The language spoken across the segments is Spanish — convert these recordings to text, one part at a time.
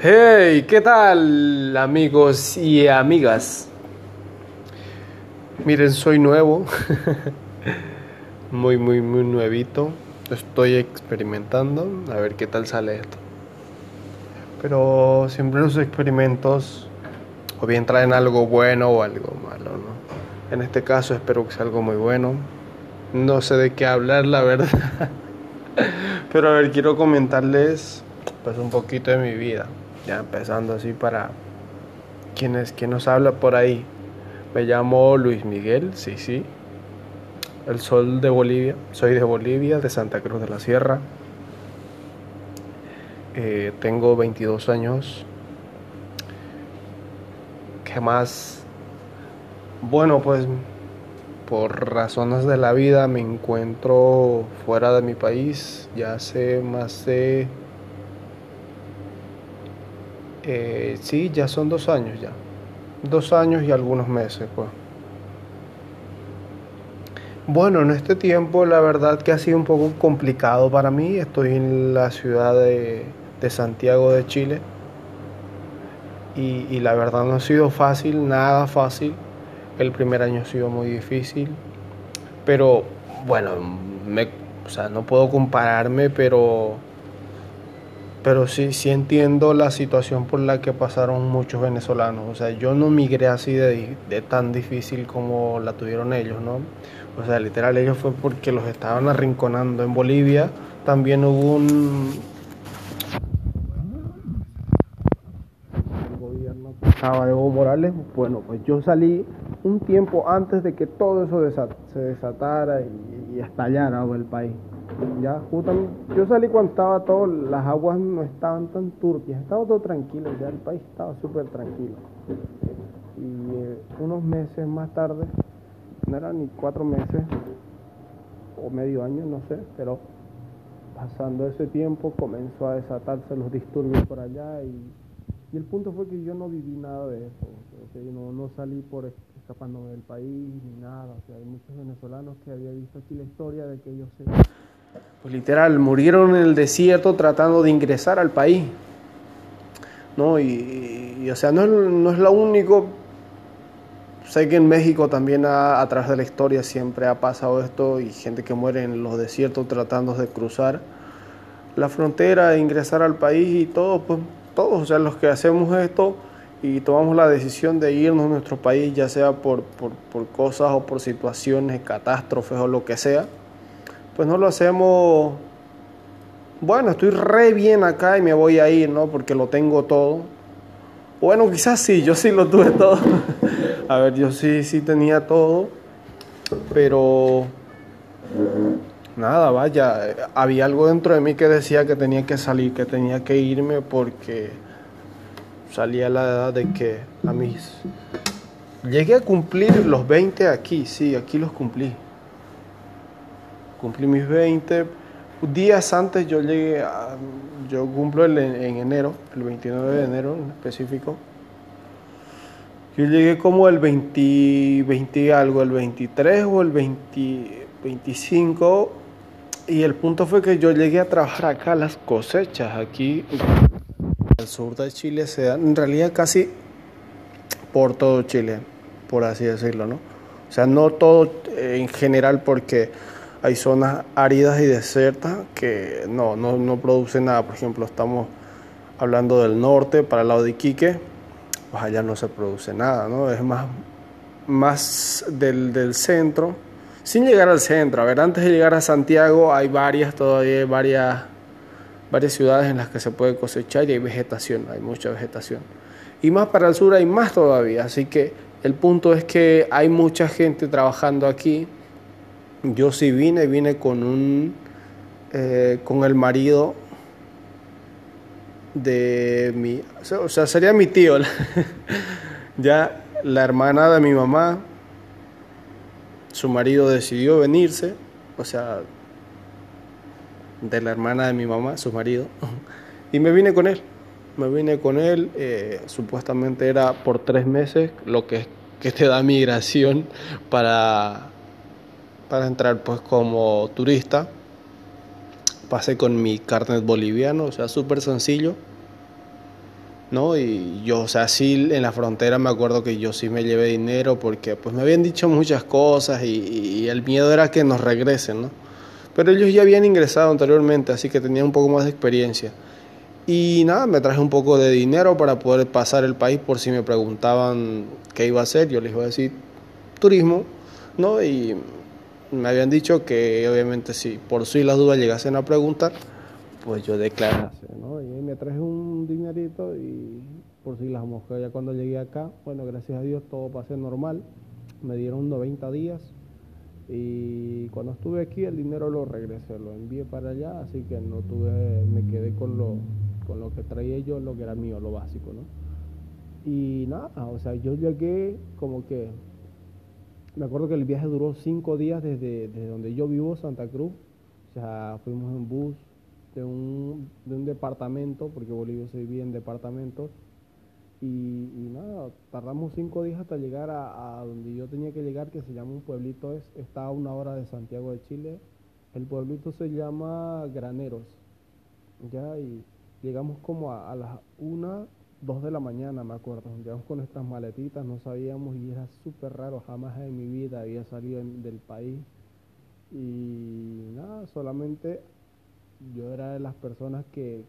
Hey, ¿qué tal amigos y amigas? Miren, soy nuevo, muy, muy, muy nuevito. Estoy experimentando, a ver qué tal sale esto. Pero siempre los experimentos o bien traen algo bueno o algo malo, ¿no? En este caso espero que sea algo muy bueno. No sé de qué hablar, la verdad. Pero a ver, quiero comentarles pues un poquito de mi vida. Ya empezando así para quienes quien nos habla por ahí. Me llamo Luis Miguel, sí, sí. El sol de Bolivia. Soy de Bolivia, de Santa Cruz de la Sierra. Eh, tengo 22 años. ¿Qué más? Bueno, pues por razones de la vida me encuentro fuera de mi país ya hace más de eh, sí, ya son dos años ya. Dos años y algunos meses, pues. Bueno, en este tiempo la verdad que ha sido un poco complicado para mí. Estoy en la ciudad de, de Santiago de Chile. Y, la verdad no ha sido fácil, nada fácil. El primer año ha sido muy difícil. Pero bueno, me, o sea, no puedo compararme, pero pero sí, sí entiendo la situación por la que pasaron muchos venezolanos. O sea, yo no migré así de, de, tan difícil como la tuvieron ellos, ¿no? O sea, literal, ellos fue porque los estaban arrinconando. En Bolivia también hubo un... El gobierno que estaba Evo Morales. Bueno, pues yo salí un tiempo antes de que todo eso se desatara y, y estallara el país. Ya, justamente, yo salí cuando estaba todo, las aguas no estaban tan turbias, estaba todo tranquilo, ya el país estaba súper tranquilo. Y eh, unos meses más tarde, no eran ni cuatro meses o medio año, no sé, pero pasando ese tiempo comenzó a desatarse los disturbios por allá y, y el punto fue que yo no viví nada de eso, o sea, no, no salí por escapando del país ni nada, o sea, hay muchos venezolanos que había visto aquí la historia de que ellos se pues literal, murieron en el desierto tratando de ingresar al país. ¿No? Y, o sea, no es, no es lo único. Sé que en México también a, a, través de la historia siempre ha pasado esto y gente que muere en los desiertos tratando de cruzar la frontera e ingresar al país y todo, pues todos, o sea, los que hacemos esto y tomamos la decisión de irnos a nuestro país, ya sea por, por, por cosas o por situaciones, catástrofes o lo que sea, pues no lo hacemos, bueno, estoy re bien acá y me voy a ir, ¿no? Porque lo tengo todo. Bueno, quizás sí, yo sí lo tuve todo. a ver, yo sí, sí tenía todo, pero nada, vaya, había algo dentro de mí que decía que tenía que salir, que tenía que irme porque salía la edad de que a mis... Llegué a cumplir los 20 aquí, sí, aquí los cumplí cumplí mis 20. Días antes yo llegué yo cumplo el, en enero, el 29 de enero en específico. Yo llegué como el 20, 20 algo, el 23 o el 20, 25. Y el punto fue que yo llegué a trabajar acá las cosechas, aquí al sur de Chile se dan, en realidad casi por todo Chile, por así decirlo, ¿no? O sea, no todo en general porque hay zonas áridas y desiertas que no, no, no, producen nada. Por ejemplo, estamos hablando del norte, para el lado de Iquique, pues allá no se produce nada, ¿no? Es más, más del, del centro, sin llegar al centro. A ver, antes de llegar a Santiago hay varias, todavía varias, varias ciudades en las que se puede cosechar y hay vegetación, hay mucha vegetación. Y más para el sur hay más todavía, así que el punto es que hay mucha gente trabajando aquí yo sí vine, vine con un eh, con el marido de mi, o sea, sería mi tío, ya la hermana de mi mamá, su marido decidió venirse, o sea, de la hermana de mi mamá, su marido, y me vine con él, me vine con él, eh, supuestamente era por tres meses, lo que, que te da migración para para entrar pues como turista. Pasé con mi carnet boliviano, o sea, súper sencillo. ¿no? Y yo, o sea, sí en la frontera me acuerdo que yo sí me llevé dinero porque pues me habían dicho muchas cosas y, el miedo era que nos regresen, ¿no? Pero ellos ya habían ingresado anteriormente, así que tenían un poco más de experiencia. Y nada, me traje un poco de dinero para poder pasar el país por si me preguntaban qué iba a hacer. Yo les iba a decir turismo, ¿no? Y me habían dicho que obviamente si por si las dudas llegasen a preguntar, pues yo declarase. Y me traje un dinerito y por si las moscas, ya cuando llegué acá, bueno, gracias a Dios todo pasé normal, me dieron 90 días y cuando estuve aquí el dinero lo regresé, lo envié para allá, así que no tuve, me quedé con lo, con lo que traía yo, lo que era mío, lo básico, ¿no? Y nada, o sea, yo llegué como que, me acuerdo que el viaje duró cinco días desde, desde donde yo vivo, Santa Cruz, o sea, fuimos en bus, de un, de un departamento, porque Bolivia se divide en departamentos, y, nada, tardamos cinco días hasta llegar a, donde yo tenía que llegar, que se llama un pueblito, es, está a una hora de Santiago de Chile. El pueblito se llama Graneros, ya, y llegamos como a, las una, dos de la mañana, me acuerdo. Llegamos con nuestras maletitas, no sabíamos y era súper raro, jamás en mi vida había salido del país. Y nada, solamente yo era de las personas que,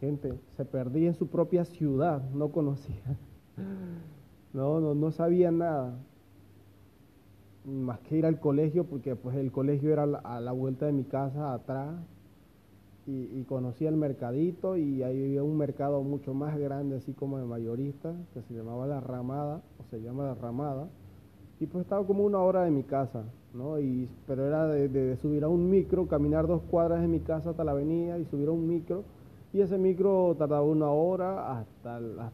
gente se perdía en su propia ciudad, no conocía, no, no, no sabía nada, más que ir al colegio, porque pues el colegio era a la vuelta de mi casa atrás, y, conocía el mercadito, y ahí había un mercado mucho más grande, así como de mayorista, que se llamaba La Ramada, o se llama La Ramada, y pues estaba como una hora de mi casa, ¿no? Y, pero era de, subir a un micro, caminar dos cuadras de mi casa hasta la avenida y subir a un micro, y ese micro tardaba una hora hasta, la,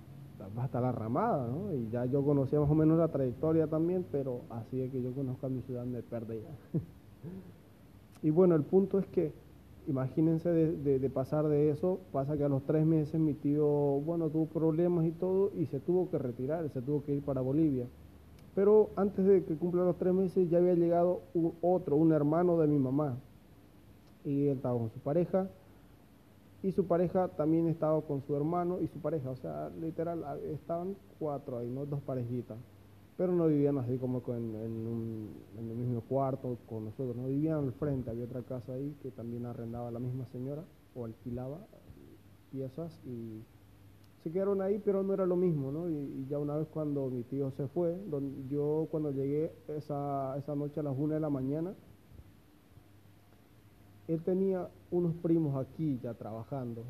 hasta la ramada, ¿no? Y ya yo conocía más o menos la trayectoria también, pero así es que yo conozco a mi ciudad me perdía. y bueno, el punto es que, imagínense de, de, pasar de eso, pasa que a los tres meses mi tío, bueno, tuvo problemas y todo, y se tuvo que retirar, se tuvo que ir para Bolivia. Pero antes de que cumpla los tres meses ya había llegado otro, un hermano de mi mamá. Y él estaba con su pareja. Y su pareja también estaba con su hermano y su pareja. O sea, literal, estaban cuatro ahí, ¿no? Dos parejitas. Pero no vivían así como en, el mismo cuarto con nosotros. No vivían al frente. Había otra casa ahí que también arrendaba la misma señora o alquilaba piezas y se quedaron ahí, pero no era lo mismo, ¿no? Y, ya una vez cuando mi tío se fue, yo cuando llegué esa, esa noche a las una de la mañana, él tenía unos primos aquí ya trabajando.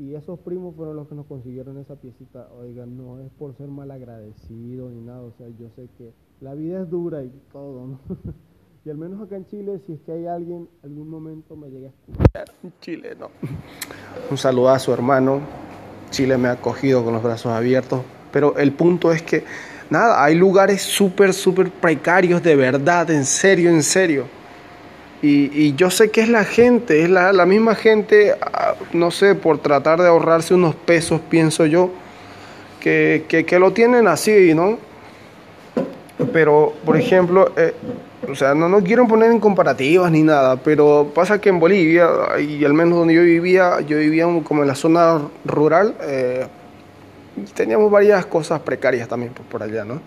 Y esos primos fueron los que nos consiguieron esa piecita. Oigan, no es por ser mal agradecido ni nada. O sea, yo sé que la vida es dura y todo, ¿no? y al menos acá en Chile, si es que hay alguien, algún momento me llegue a escuchar. Chile, no. Un saludo a su hermano, Chile me ha acogido con los brazos abiertos, pero el punto es que, nada, hay lugares súper, súper precarios de verdad, en serio, en serio. Y, yo sé que es la gente, es la, misma gente, ah, no sé, por tratar de ahorrarse unos pesos, pienso yo, que, que, lo tienen así, ¿no? Pero, por ejemplo, eh, o sea, no, no quiero poner en comparativas ni nada, pero pasa que en Bolivia, y al menos donde yo vivía, yo vivía como en la zona rural, eh, teníamos varias cosas precarias también por, allá, ¿no?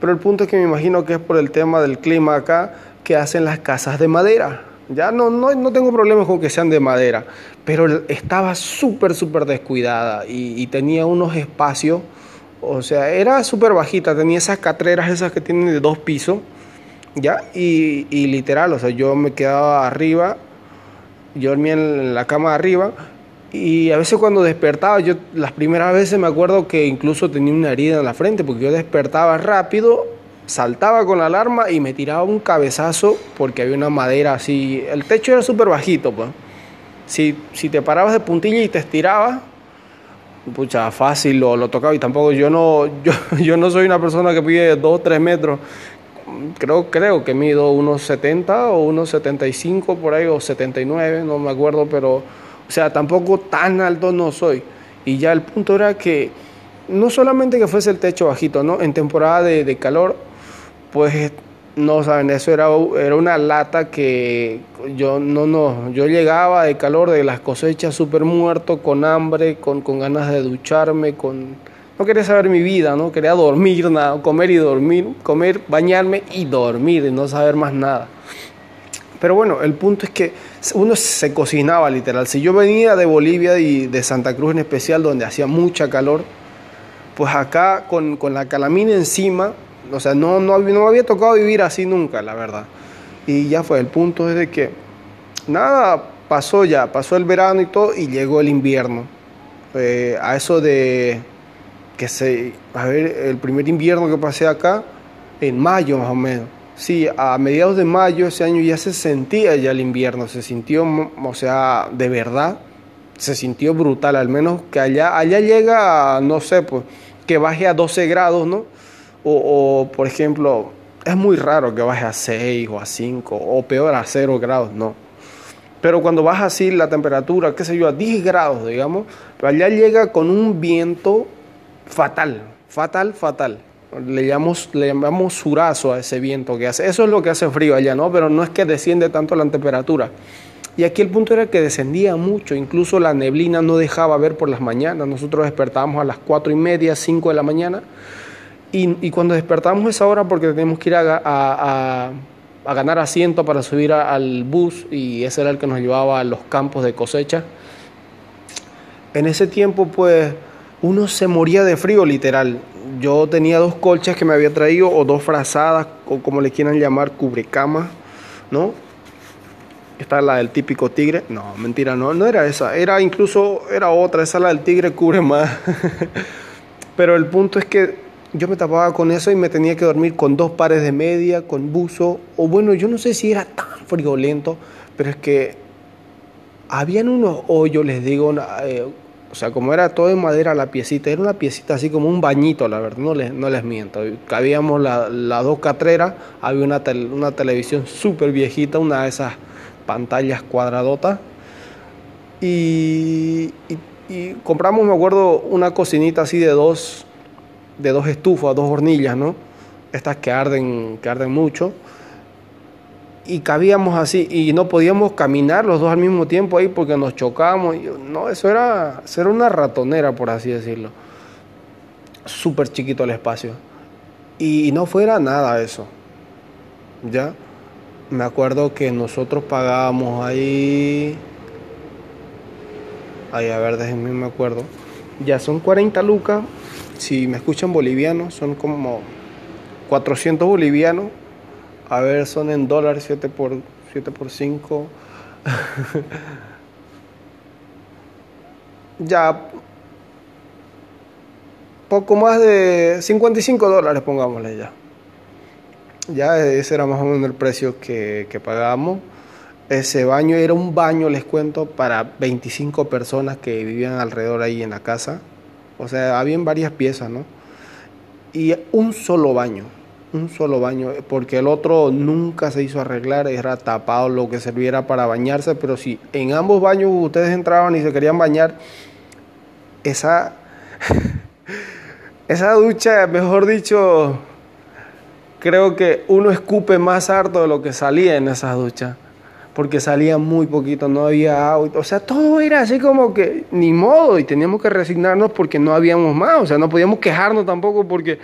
Pero el punto es que me imagino que es por el tema del clima acá que hacen las casas de madera. Ya no, no, no tengo problemas con que sean de madera, pero estaba súper, súper descuidada y, tenía unos espacios, o sea, era súper bajita, tenía esas catreras esas que tienen de dos pisos ¿ya? Y, y, literal, o sea, yo me quedaba arriba, yo dormía en la cama de arriba, y a veces cuando despertaba, yo las primeras veces me acuerdo que incluso tenía una herida en la frente, porque yo despertaba rápido, saltaba con la alarma y me tiraba un cabezazo porque había una madera así, el techo era súper bajito, pues. Si, si te parabas de puntilla y te estirabas, pucha, fácil lo, lo tocaba y tampoco yo no, yo, yo no soy una persona que pide dos o tres metros creo, creo que mido unos 70 o unos 75 por ahí, o 79, no me acuerdo, pero, o sea, tampoco tan alto no soy. Y ya el punto era que no solamente que fuese el techo bajito, ¿no? En temporada de, calor, pues No, saben, eso era, era una lata que yo no, no, yo llegaba de calor de las cosechas súper muerto, con hambre, con, con ganas de ducharme, con no quería saber mi vida, no quería dormir, nada, comer y dormir, comer, bañarme y dormir, y no saber más nada. Pero bueno, el punto es que uno se cocinaba literal. Si yo venía de Bolivia y de Santa Cruz en especial, donde hacía mucha calor, pues acá con, con la calamina encima, o sea, no, no, no me había tocado vivir así nunca, la verdad. Y ya fue, el punto es de que nada, pasó ya, pasó el verano y todo, y llegó el invierno. Eh, a eso de que se, a ver, el primer invierno que pasé acá, en mayo más o menos. Sí, a mediados de mayo ese año ya se sentía ya el invierno, se sintió, o sea, de verdad, se sintió brutal, al menos que allá, allá llega, no sé, pues, que baje a 12 grados, ¿no? O, por ejemplo, es muy raro que baje a 6 o a 5 o peor a 0 grados, no. Pero cuando baja así la temperatura, qué sé yo, a 10 grados, digamos, allá llega con un viento fatal, fatal, fatal. Le llamamos, le llamamos surazo a ese viento que hace. Eso es lo que hace frío allá, ¿no? Pero no es que desciende tanto la temperatura. Y aquí el punto era que descendía mucho, incluso la neblina no dejaba ver por las mañanas. Nosotros despertábamos a las 4 y media, 5 de la mañana y, cuando despertamos esa hora, porque teníamos que ir a, ganar asiento para subir al bus, y ese era el que nos llevaba a los campos de cosecha, en ese tiempo pues uno se moría de frío literal. Yo tenía dos colchas que me había traído, o dos frazadas, o como le quieran llamar, cubrecamas, ¿no? Esta es la del típico tigre. No, mentira, no, no era esa. Era incluso, era otra. Esa la del tigre cubre más. Pero el punto es que yo me tapaba con eso y me tenía que dormir con dos pares de media, con buzo, o bueno, yo no sé si era tan friolento, pero es que habían unos hoyos, les digo, eh, o sea, como era todo de madera la piecita, era una piecita así como un bañito, la verdad, no les, no les miento. Cabíamos las la dos catreras, había una, una televisión súper viejita, una de esas pantallas cuadradotas, y, y compramos, me acuerdo, una cocinita así de dos de dos estufas, dos hornillas, ¿no? Estas que arden, que arden mucho. Y cabíamos así y no podíamos caminar los dos al mismo tiempo ahí porque nos chocábamos. no, eso era, eso era una ratonera, por así decirlo. Súper chiquito el espacio. Y no fuera nada eso. ¿Ya? Me acuerdo que nosotros pagábamos ahí... Ahí, a ver, déjenme, me acuerdo. Ya son 40 lucas si me escuchan bolivianos, son como 400 bolivianos. A ver, son en dólares 7 por, 7 por 5. ya, poco más de 55 dólares, pongámosle ya. Ya ese era más o menos el precio que, que pagábamos. Ese baño era un baño, les cuento, para 25 personas que vivían alrededor ahí en la casa. O sea, habían varias piezas, ¿no? Y un solo baño, un solo baño, porque el otro nunca se hizo arreglar, era tapado lo que serviera para bañarse, pero si en ambos baños ustedes entraban y se querían bañar, esa, esa ducha, mejor dicho, creo que uno escupe más harto de lo que salía en esas duchas porque salía muy poquito, no había agua, o sea, todo era así como que ni modo y teníamos que resignarnos porque no habíamos más, o sea, no podíamos quejarnos tampoco porque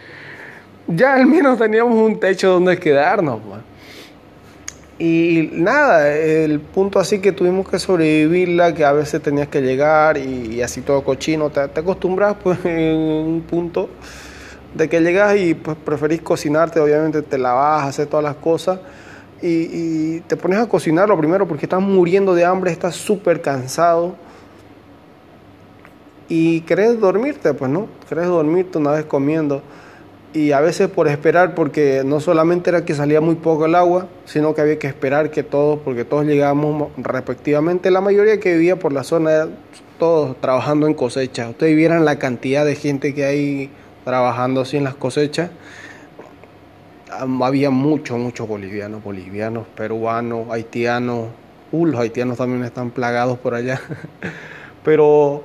ya al menos teníamos un techo donde quedarnos. Pues. Y nada, el punto así que tuvimos que sobrevivirla, que a veces tenías que llegar y, así todo cochino, te, te, acostumbras pues en un punto de que llegas y pues preferís cocinarte, obviamente te lavas, hacer todas las cosas y, te pones a cocinar lo primero porque estás muriendo de hambre, estás súper cansado. Y querés dormirte, pues no, querés dormirte una vez comiendo. Y a veces por esperar porque no solamente era que salía muy poco el agua, sino que había que esperar que todos, porque todos llegábamos respectivamente, la mayoría que vivía por la zona, todos trabajando en cosecha. Ustedes vieran la cantidad de gente que hay trabajando así en las cosechas había muchos, muchos bolivianos, bolivianos, peruanos, haitianos. Uh, los haitianos también están plagados por allá. pero,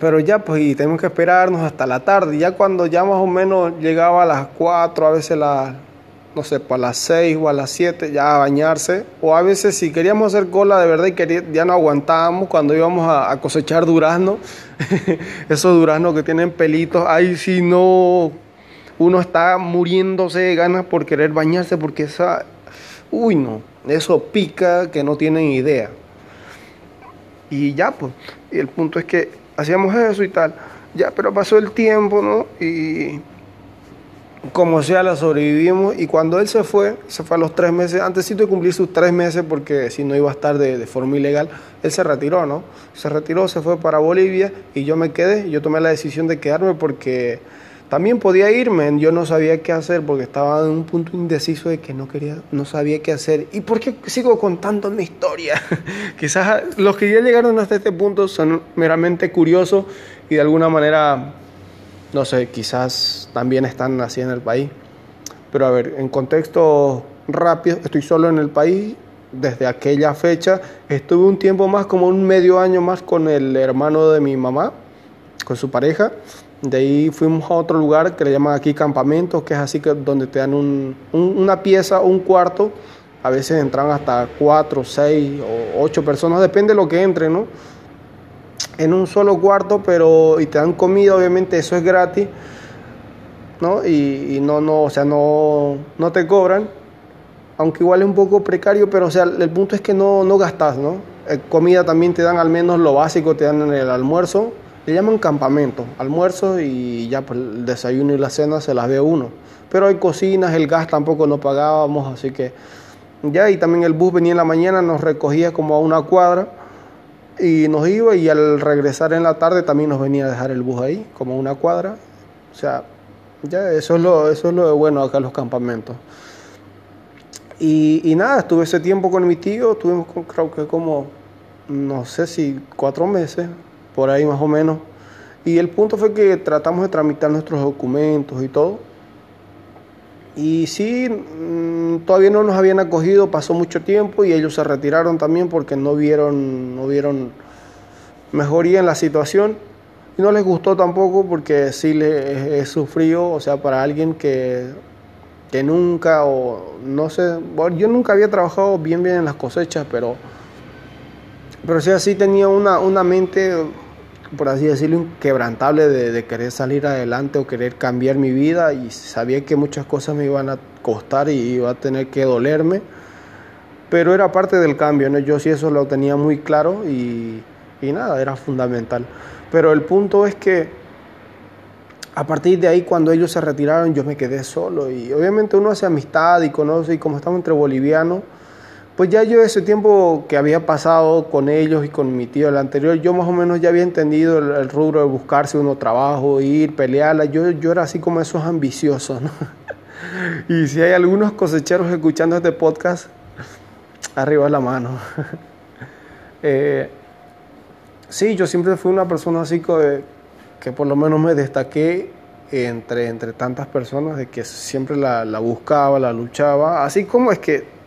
pero ya, pues, y tenemos que esperarnos hasta la tarde. Ya cuando ya más o menos llegaba a las 4, a veces las no sé, para las 6 o a las 7 ya a bañarse. O a veces si queríamos hacer cola de verdad y ya no aguantábamos cuando íbamos a, cosechar durazno, esos duraznos que tienen pelitos, ahí si no, uno está muriéndose de ganas por querer bañarse porque esa, uy no, eso pica que no tienen idea. Y ya pues, y el punto es que hacíamos eso y tal, ya, pero pasó el tiempo, ¿no? Y como sea, la sobrevivimos. Y cuando él se fue, se fue a los tres meses, antes de cumplir sus tres meses, porque si no iba a estar de, forma ilegal, él se retiró, ¿no? Se retiró, se fue para Bolivia y yo me quedé. Yo tomé la decisión de quedarme porque también podía irme. Yo no sabía qué hacer porque estaba en un punto indeciso de que no quería, no sabía qué hacer. ¿Y por qué sigo contando mi historia? Quizás los que ya llegaron hasta este punto son meramente curiosos y de alguna manera no sé, quizás también están así en el país. Pero a ver, en contexto rápido, estoy solo en el país desde aquella fecha. Estuve un tiempo más, como un medio año más con el hermano de mi mamá, con su pareja. De ahí fuimos a otro lugar que le llaman aquí campamento, que es así que donde te dan un, una pieza, un cuarto. A veces entran hasta cuatro, seis o ocho personas, depende de lo que entre, ¿no? en un solo cuarto, pero y te dan comida, obviamente eso es gratis, ¿no? Y, no, no, o sea, no, no te cobran, aunque igual es un poco precario, pero o sea, el punto es que no, no gastas, ¿no? Eh, comida también te dan al menos lo básico, te dan en el almuerzo, le llaman campamento, almuerzo y ya pues, el desayuno y la cena se las ve uno. Pero hay cocinas, el gas tampoco no pagábamos, así que ya, y también el bus venía en la mañana, nos recogía como a una cuadra y nos iba y al regresar en la tarde también nos venía a dejar el bus ahí, como una cuadra. O sea, ya eso es lo, eso es lo de bueno acá en los campamentos. Y, y nada, estuve ese tiempo con mi tío, estuvimos creo que como, no sé si cuatro meses, por ahí más o menos. Y el punto fue que tratamos de tramitar nuestros documentos y todo. Y sí, mm, todavía no nos habían acogido, pasó mucho tiempo y ellos se retiraron también porque no vieron, no vieron mejoría en la situación. Y no les gustó tampoco porque sí les es sufrido, o sea, para alguien que, que nunca, o no sé, yo nunca había trabajado bien bien en las cosechas, pero, pero sí así tenía una, una mente por así decirlo, inquebrantable de, querer salir adelante o querer cambiar mi vida y sabía que muchas cosas me iban a costar y iba a tener que dolerme, pero era parte del cambio, ¿no? yo sí eso lo tenía muy claro y, y nada, era fundamental. Pero el punto es que a partir de ahí, cuando ellos se retiraron, yo me quedé solo y obviamente uno hace amistad y conoce y como estamos entre bolivianos, pues ya yo ese tiempo que había pasado con ellos y con mi tío el anterior, yo más o menos ya había entendido el, rubro de buscarse uno trabajo, ir, pelearla. Yo, yo era así como esos ambiciosos, ¿no? y si hay algunos cosecheros escuchando este podcast, arriba la mano. eh, sí, yo siempre fui una persona así que, que por lo menos me destaqué entre, entre tantas personas, de que siempre la, la buscaba, la luchaba, así como es que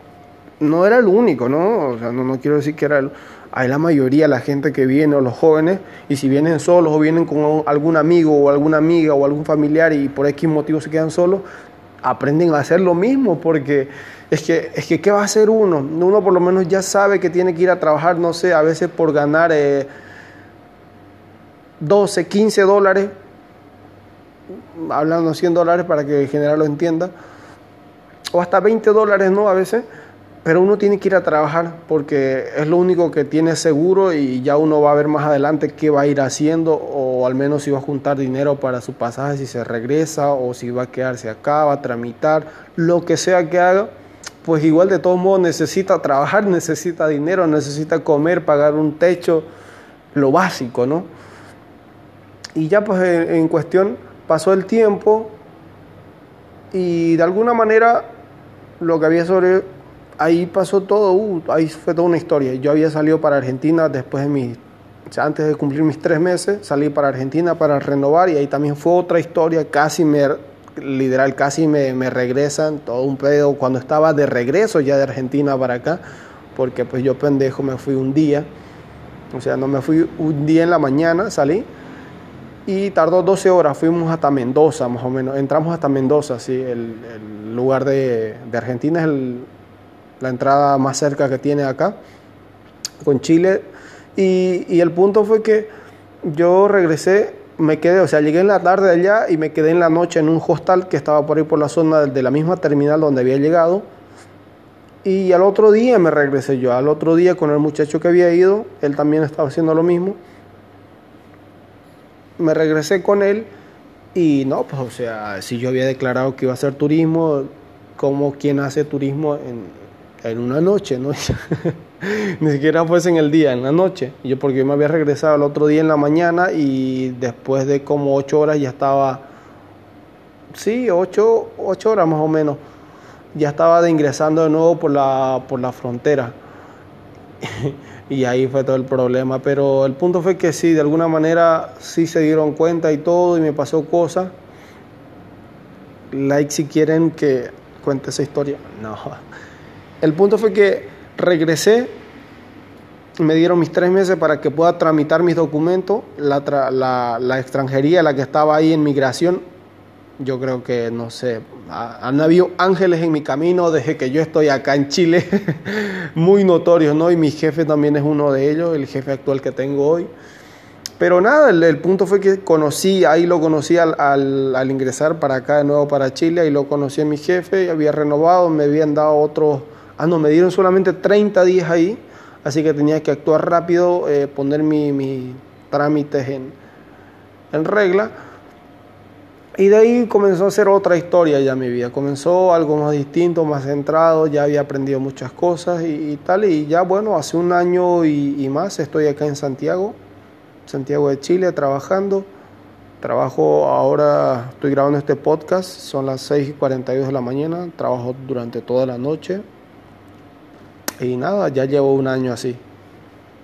no era el único, ¿no? O sea, no, no quiero decir que era el, hay la mayoría, la gente que viene, o los jóvenes, y si vienen solos o vienen con algún amigo o alguna amiga o algún familiar y por X motivo se quedan solos, aprenden a hacer lo mismo, porque es que, es que ¿qué va a hacer uno? Uno por lo menos ya sabe que tiene que ir a trabajar, no sé, a veces por ganar eh, 12, 15 dólares, hablando 100 dólares para que el general lo entienda, o hasta 20 dólares, ¿no? A veces pero uno tiene que ir a trabajar porque es lo único que tiene seguro y ya uno va a ver más adelante qué va a ir haciendo o al menos si va a juntar dinero para su pasaje si se regresa o si va a quedarse acá, va a tramitar, lo que sea que haga, pues igual de todos modos necesita trabajar, necesita dinero, necesita comer, pagar un techo, lo básico, ¿no? Y ya pues en, cuestión pasó el tiempo y de alguna manera lo que había sobre ahí pasó todo, uh, ahí fue toda una historia. Yo había salido para Argentina después de mis, antes de cumplir mis tres meses, salí para Argentina para renovar y ahí también fue otra historia, casi me, literal, casi me, me regresan, todo un pedo, cuando estaba de regreso ya de Argentina para acá, porque pues yo pendejo me fui un día, o sea, no me fui un día en la mañana, salí, y tardó 12 horas, fuimos hasta Mendoza más o menos, entramos hasta Mendoza, sí, el, el lugar de, de, Argentina es el, la entrada más cerca que tiene acá, con Chile, y, el punto fue que yo regresé, me quedé, o sea, llegué en la tarde allá y me quedé en la noche en un hostal que estaba por ahí por la zona de, de la misma terminal donde había llegado, y al otro día me regresé yo, al otro día con el muchacho que había ido, él también estaba haciendo lo mismo, me regresé con él y no, pues o sea, si yo había declarado que iba a hacer turismo, como quien hace turismo en, en una noche, ¿no? Ni siquiera fuese en el día, en la noche. Yo porque yo me había regresado el otro día en la mañana y después de como ocho horas ya estaba, sí, ocho, ocho horas más o menos, ya estaba ingresando de nuevo por la, por la frontera. y ahí fue todo el problema. Pero el punto fue que sí, de alguna manera sí se dieron cuenta y todo, y me pasó cosas. Like si quieren que cuente esa historia. No. El punto fue que regresé, me dieron mis tres meses para que pueda tramitar mis documentos. La, la, extranjería, la que estaba ahí en migración, yo creo que, no sé, han habido ángeles en mi camino desde que yo estoy acá en Chile, muy notorios, ¿no? Y mi jefe también es uno de ellos, el jefe actual que tengo hoy. Pero nada, el, punto fue que conocí, ahí lo conocí al, al, al, ingresar para acá de nuevo para Chile, ahí lo conocí a mi jefe, había renovado, me habían dado otros, ah, no, me dieron solamente 30 días ahí, así que tenía que actuar rápido, eh, poner mis mi trámites en, en regla y de ahí comenzó a ser otra historia ya mi vida. Comenzó algo más distinto, más centrado, ya había aprendido muchas cosas y, y tal. Y ya bueno, hace un año y, y, más estoy acá en Santiago, Santiago de Chile, trabajando. Trabajo ahora, estoy grabando este podcast, son las 6 y 42 de la mañana, trabajo durante toda la noche. Y nada, ya llevo un año así,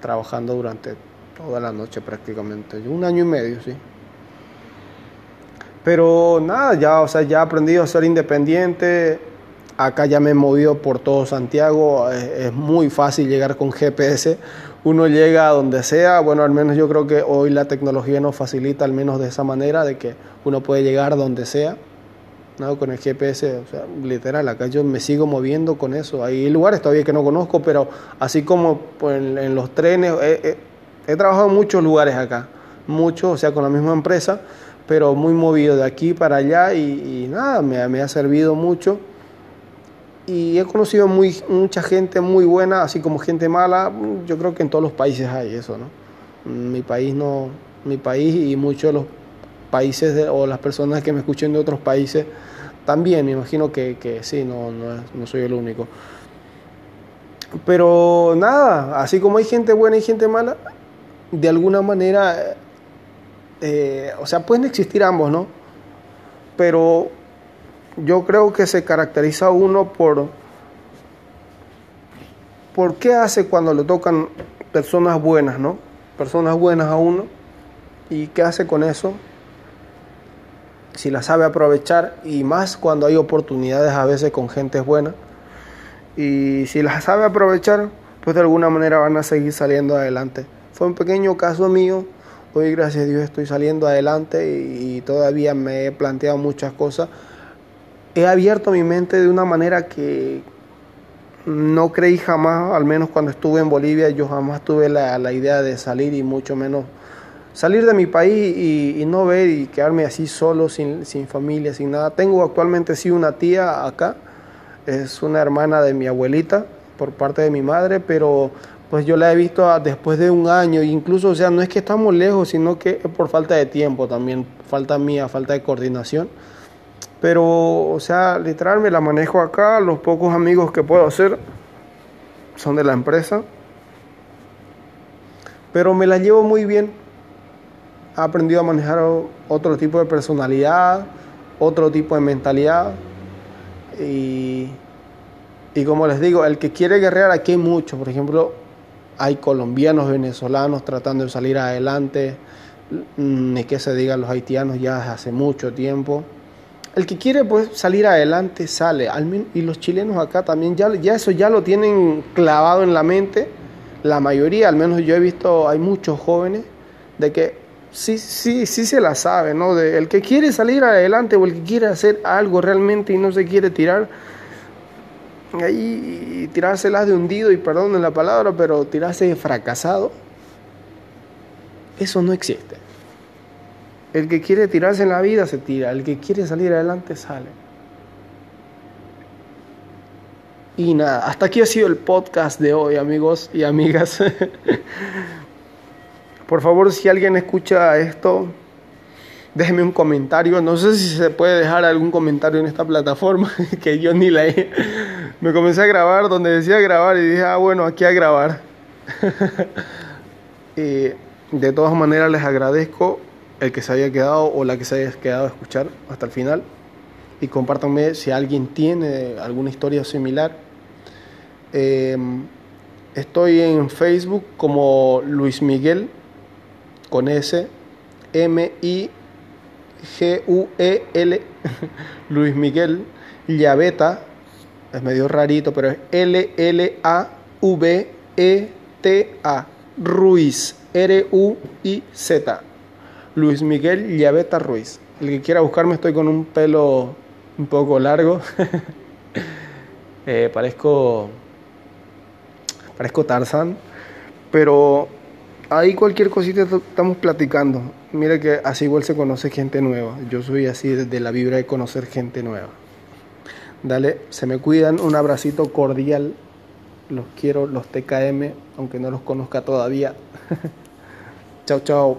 trabajando durante toda la noche prácticamente. Un año y medio, sí. Pero nada, ya, o sea, ya he aprendido a ser independiente. Acá ya me he movido por todo Santiago. Es, muy fácil llegar con GPS. Uno llega a donde sea. Bueno, al menos yo creo que hoy la tecnología nos facilita, al menos de esa manera, de que uno puede llegar donde sea. ¿No? Con el GPS, o sea, literal, acá yo me sigo moviendo con eso. Hay lugares todavía que no conozco, pero así como en, los trenes, he, trabajado en muchos lugares acá. Muchos, o sea, con la misma empresa pero muy movido de aquí para allá y, y nada, me, me, ha servido mucho. Y he conocido muy, mucha gente muy buena, así como gente mala. Yo creo que en todos los países hay eso, ¿no? Mi país no, mi país y muchos de los países de, o las personas que me escuchen de otros países también, me imagino que, que sí, no, no, no soy el único. Pero nada, así como hay gente buena y gente mala, de alguna manera eh, o sea, pueden existir ambos, ¿no? Pero yo creo que se caracteriza uno por, por qué hace cuando le tocan personas buenas, ¿no? Personas buenas a uno. ¿Y qué hace con eso? Si la sabe aprovechar y más cuando hay oportunidades a veces con gente buena. Y si las sabe aprovechar, pues de alguna manera van a seguir saliendo adelante. Fue un pequeño caso mío Hoy, gracias a Dios, estoy saliendo adelante y, todavía me he planteado muchas cosas. He abierto mi mente de una manera que no creí jamás, al menos cuando estuve en Bolivia, yo jamás tuve la, la idea de salir y mucho menos salir de mi país y, no ver y quedarme así solo, sin, sin familia, sin nada. Tengo actualmente sí una tía acá, es una hermana de mi abuelita por parte de mi madre, pero pues yo la he visto después de un año, incluso, o sea, no es que estamos lejos, sino que por falta de tiempo también, falta mía, falta de coordinación. Pero, o sea, literal me la manejo acá, los pocos amigos que puedo hacer son de la empresa. Pero me la llevo muy bien. He aprendido a manejar otro tipo de personalidad, otro tipo de mentalidad. Y, y como les digo, el que quiere guerrear, aquí hay mucho. Por ejemplo, hay colombianos, venezolanos tratando de salir adelante, ni que se diga los haitianos ya hace mucho tiempo. El que quiere pues salir adelante sale, y los chilenos acá también ya, ya eso ya lo tienen clavado en la mente, la mayoría, al menos yo he visto, hay muchos jóvenes, de que sí, sí, sí se la sabe, ¿no? El que quiere salir adelante o el que quiere hacer algo realmente y no se quiere tirar ahí tirárselas de hundido y perdón la palabra, pero tirarse de fracasado, eso no existe. El que quiere tirarse en la vida se tira, el que quiere salir adelante sale. Y nada, hasta aquí ha sido el podcast de hoy, amigos y amigas. Por favor, si alguien escucha esto, déjeme un comentario. No sé si se puede dejar algún comentario en esta plataforma, que yo ni la he. Me comencé a grabar donde decía grabar y dije, ah, bueno, aquí a grabar. y de todas maneras les agradezco el que se haya quedado o la que se haya quedado a escuchar hasta el final. Y compártanme si alguien tiene alguna historia similar Em, estoy en Facebook como Luis Miguel con S M I G U E L Luis Miguel Llaveta. Es medio rarito pero es L L A V E T A Ruiz R U I Z. Luis Miguel Llaveta Ruiz. El que quiera buscarme estoy con un pelo un poco largo. Eh, parezco parezco Tarzan, pero ahí cualquier cosita estamos platicando. Mira que así igual se conoce gente nueva. Yo soy así desde la vibra de conocer gente nueva. Dale, se me cuidan, un abracito cordial. Los quiero, los TKM, aunque no los conozca todavía. chao, chao.